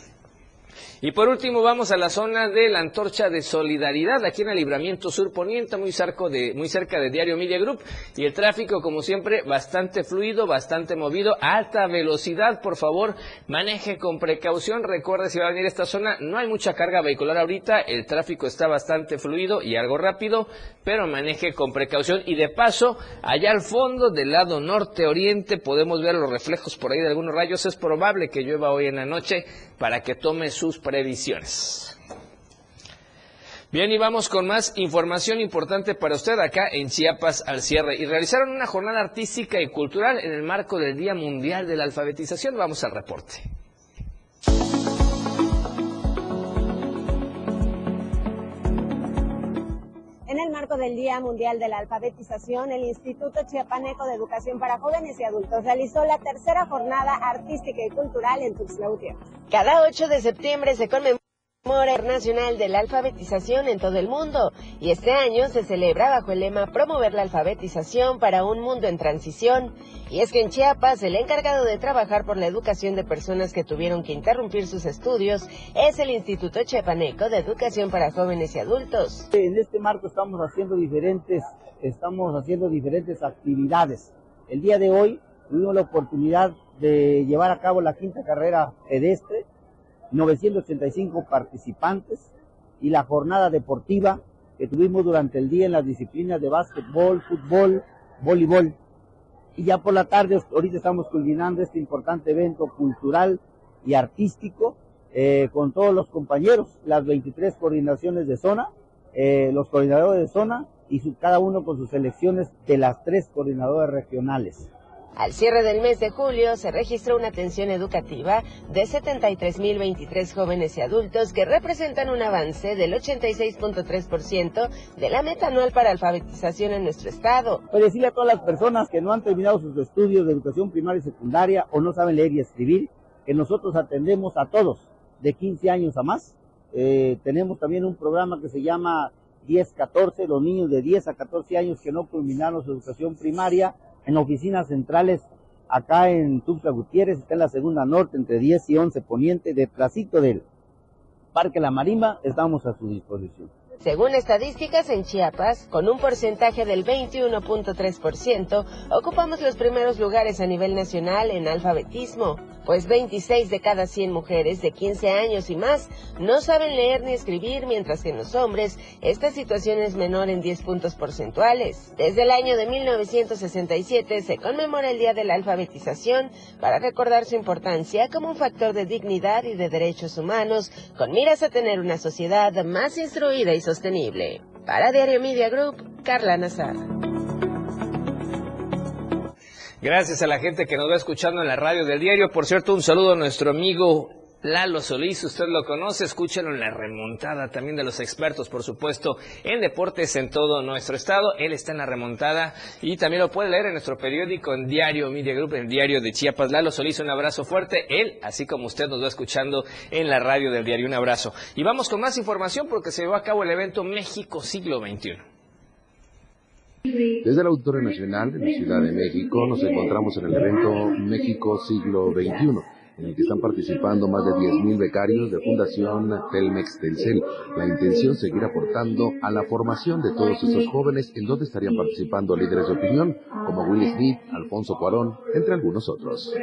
Y por último vamos a la zona de la antorcha de solidaridad, aquí en el libramiento sur poniente, muy, de, muy cerca de Diario Media Group. Y el tráfico, como siempre, bastante fluido, bastante movido, alta velocidad. Por favor, maneje con precaución. Recuerde, si va a venir esta zona, no hay mucha carga vehicular ahorita. El tráfico está bastante fluido y algo rápido, pero maneje con precaución. Y de paso, allá al fondo, del lado norte-oriente, podemos ver los reflejos por ahí de algunos rayos. Es probable que llueva hoy en la noche para que tome sus previsiones. Bien, y vamos con más información importante para usted acá en Chiapas al cierre. Y realizaron una jornada artística y cultural en el marco del Día Mundial de la Alfabetización. Vamos al reporte. En el marco del Día Mundial de la Alfabetización, el Instituto Chiapaneco de Educación para Jóvenes y Adultos realizó la tercera jornada artística y cultural en Tuxtla Cada 8 de septiembre se conmemora Nacional de la Alfabetización en todo el mundo y este año se celebra bajo el lema Promover la alfabetización para un mundo en transición. Y es que en Chiapas el encargado de trabajar por la educación de personas que tuvieron que interrumpir sus estudios es el Instituto Chiapaneco de Educación para Jóvenes y Adultos. En este marco estamos haciendo diferentes, estamos haciendo diferentes actividades. El día de hoy tuvimos la oportunidad de llevar a cabo la quinta carrera pedestre 985 participantes y la jornada deportiva que tuvimos durante el día en las disciplinas de básquetbol, fútbol, voleibol. Y ya por la tarde, ahorita estamos culminando este importante evento cultural y artístico eh, con todos los compañeros, las 23 coordinaciones de zona, eh, los coordinadores de zona y cada uno con sus selecciones de las tres coordinadores regionales. Al cierre del mes de julio se registró una atención educativa de 73.023 jóvenes y adultos que representan un avance del 86.3% de la meta anual para alfabetización en nuestro estado. Pues decirle a todas las personas que no han terminado sus estudios de educación primaria y secundaria o no saben leer y escribir, que nosotros atendemos a todos de 15 años a más. Eh, tenemos también un programa que se llama 10-14, los niños de 10 a 14 años que no culminaron su educación primaria en oficinas centrales acá en Tuxtla Gutiérrez, está en la segunda norte, entre 10 y 11 poniente, de Placito del Parque La Marimba, estamos a su disposición. Según estadísticas en Chiapas, con un porcentaje del 21.3%, ocupamos los primeros lugares a nivel nacional en alfabetismo, pues 26 de cada 100 mujeres de 15 años y más no saben leer ni escribir, mientras que en los hombres esta situación es menor en 10 puntos porcentuales. Desde el año de 1967 se conmemora el Día de la Alfabetización para recordar su importancia como un factor de dignidad y de derechos humanos, con miras a tener una sociedad más instruida y sostenible. Para Diario Media Group, Carla Nazar. Gracias a la gente que nos va escuchando en la radio del diario. Por cierto, un saludo a nuestro amigo Lalo Solís, usted lo conoce, escúchalo en la remontada también de los expertos, por supuesto, en deportes en todo nuestro estado. Él está en la remontada y también lo puede leer en nuestro periódico en Diario Media Group, en Diario de Chiapas. Lalo Solís, un abrazo fuerte. Él, así como usted nos va escuchando en la radio del diario, un abrazo. Y vamos con más información porque se llevó a cabo el evento México Siglo XXI. Desde el Auditorio Nacional de la Ciudad de México nos encontramos en el evento México Siglo XXI en el que están participando más de 10.000 becarios de Fundación Telmex Telcel. La intención seguir aportando a la formación de todos estos jóvenes en donde estarían participando líderes de opinión como Will Smith, Alfonso Cuarón, entre algunos otros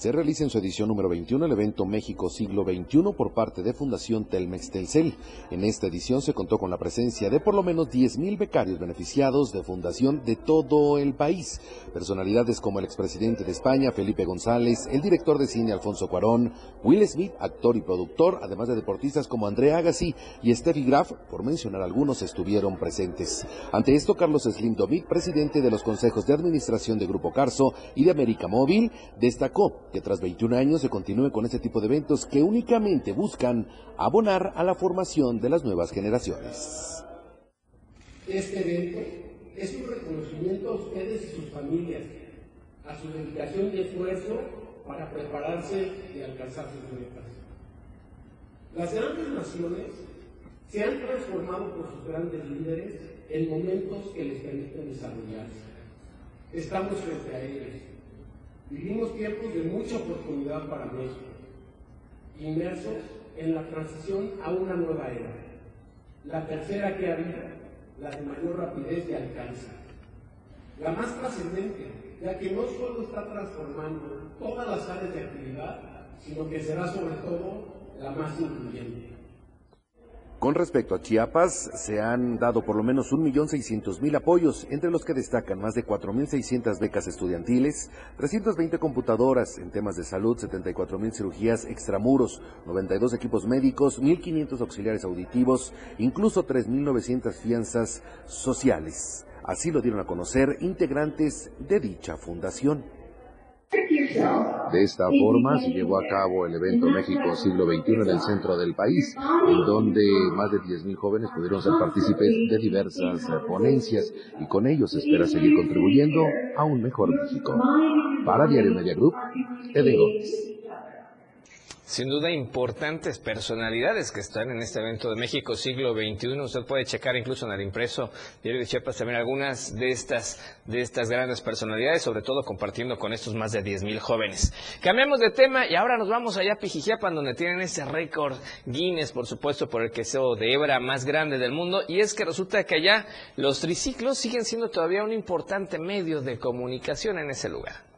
se realiza en su edición número 21 el evento México Siglo XXI por parte de Fundación Telmex Telcel. En esta edición se contó con la presencia de por lo menos 10.000 becarios beneficiados de fundación de todo el país. Personalidades como el expresidente de España, Felipe González, el director de cine Alfonso Cuarón, Will Smith, actor y productor, además de deportistas como Andrea Agassi y Steffi Graf, por mencionar algunos, estuvieron presentes. Ante esto, Carlos Slim Domic, presidente de los consejos de administración de Grupo Carso y de América Móvil, destacó que tras 21 años se continúe con este tipo de eventos que únicamente buscan abonar a la formación de las nuevas generaciones. Este evento es un reconocimiento a ustedes y sus familias, a su dedicación y esfuerzo para prepararse y alcanzar sus metas. Las grandes naciones se han transformado por sus grandes líderes en momentos que les permiten desarrollarse. Estamos frente a ellos Vivimos tiempos de mucha oportunidad para México, inmersos en la transición a una nueva era, la tercera que había, la de mayor rapidez de alcance, la más trascendente, ya que no solo está transformando todas las áreas de actividad, sino que será sobre todo la más incluyente. Con respecto a Chiapas, se han dado por lo menos 1.600.000 apoyos, entre los que destacan más de 4.600 becas estudiantiles, 320 computadoras en temas de salud, 74.000 cirugías extramuros, 92 equipos médicos, 1.500 auxiliares auditivos, incluso 3.900 fianzas sociales. Así lo dieron a conocer integrantes de dicha fundación. De esta forma se llevó a cabo el evento México Siglo XXI en el centro del país, en donde más de 10.000 jóvenes pudieron ser partícipes de diversas ponencias y con ellos se espera seguir contribuyendo a un mejor México. Para Diario Media Group, Eden Gómez. Sin duda importantes personalidades que están en este evento de México siglo XXI. Usted puede checar incluso en el impreso Diario de Chiapas también algunas de estas, de estas grandes personalidades, sobre todo compartiendo con estos más de 10 mil jóvenes. Cambiamos de tema y ahora nos vamos allá a Pijijiapan, donde tienen ese récord Guinness, por supuesto, por el queso de hebra más grande del mundo. Y es que resulta que allá los triciclos siguen siendo todavía un importante medio de comunicación en ese lugar.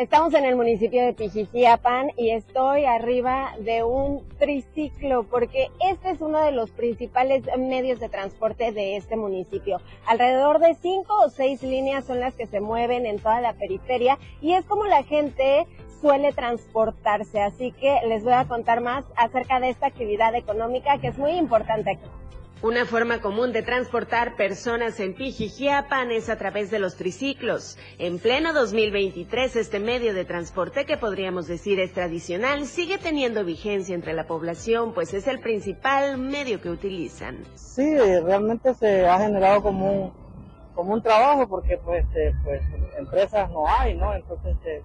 Estamos en el municipio de Pijijiapan y estoy arriba de un triciclo porque este es uno de los principales medios de transporte de este municipio. Alrededor de cinco o seis líneas son las que se mueven en toda la periferia y es como la gente suele transportarse. Así que les voy a contar más acerca de esta actividad económica que es muy importante aquí. Una forma común de transportar personas en Pijijiapan es a través de los triciclos. En pleno 2023, este medio de transporte que podríamos decir es tradicional sigue teniendo vigencia entre la población, pues es el principal medio que utilizan. Sí, realmente se ha generado como un, como un trabajo porque pues, eh, pues empresas no hay, ¿no? Entonces eh,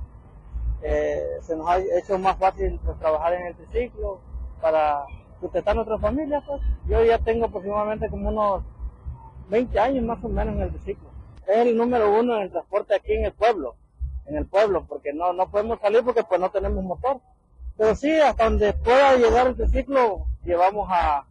eh, se nos ha hecho más fácil pues, trabajar en el triciclo para sustentar nuestra familia, pues. Yo ya tengo aproximadamente como unos 20 años más o menos en el triciclo. Es el número uno en el transporte aquí en el pueblo, en el pueblo, porque no, no podemos salir porque pues no tenemos motor. Pero sí, hasta donde pueda llegar el triciclo, llevamos a,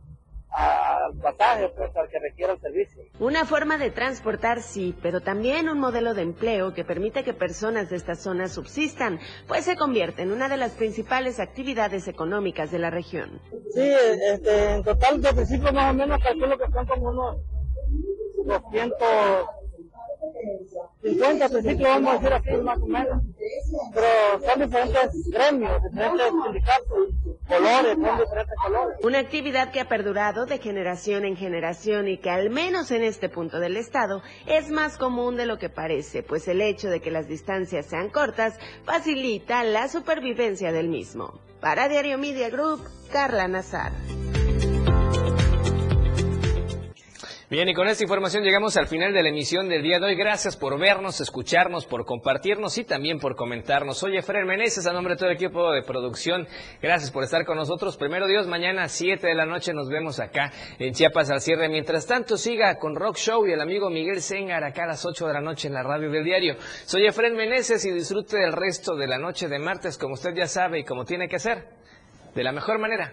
al pasaje, pues, al que requiera el servicio. Una forma de transportar, sí, pero también un modelo de empleo que permite que personas de esta zona subsistan, pues se convierte en una de las principales actividades económicas de la región. Sí, este, en total de principio más o menos calculo que son como unos 200 50 principios, vamos a decir así, más. Pero son diferentes gremios, diferentes sindicatos. Una actividad que ha perdurado de generación en generación y que al menos en este punto del estado es más común de lo que parece, pues el hecho de que las distancias sean cortas facilita la supervivencia del mismo. Para Diario Media Group, Carla Nazar. Bien, y con esta información llegamos al final de la emisión del día de hoy. Gracias por vernos, escucharnos, por compartirnos y también por comentarnos. Soy Efraín Meneses, a nombre de todo el equipo de producción. Gracias por estar con nosotros. Primero Dios, mañana a 7 de la noche nos vemos acá en Chiapas al cierre. Mientras tanto, siga con Rock Show y el amigo Miguel Sengar acá a las 8 de la noche en la radio del diario. Soy Efraín Meneses y disfrute del resto de la noche de martes, como usted ya sabe y como tiene que hacer, de la mejor manera.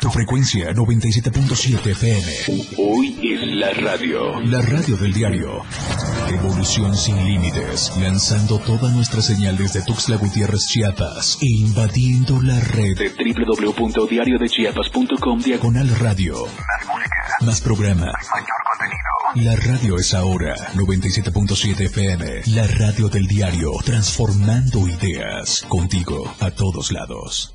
Tu frecuencia 97.7 FM. Hoy es la radio. La radio del diario. Evolución sin límites. Lanzando toda nuestra señal desde Tuxtla Gutiérrez, Chiapas. E invadiendo la red de www.diariodechiapas.com diagonal radio. Más música. Más programa. Mayor contenido. La radio es ahora 97.7 FM. La radio del diario. Transformando ideas. Contigo a todos lados.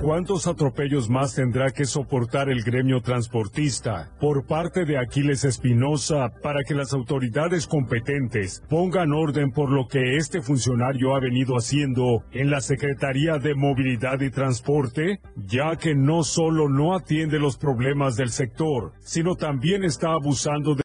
¿Cuántos atropellos más tendrá que soportar el gremio transportista por parte de Aquiles Espinosa para que las autoridades competentes pongan orden por lo que este funcionario ha venido haciendo en la Secretaría de Movilidad y Transporte? Ya que no solo no atiende los problemas del sector, sino también está abusando de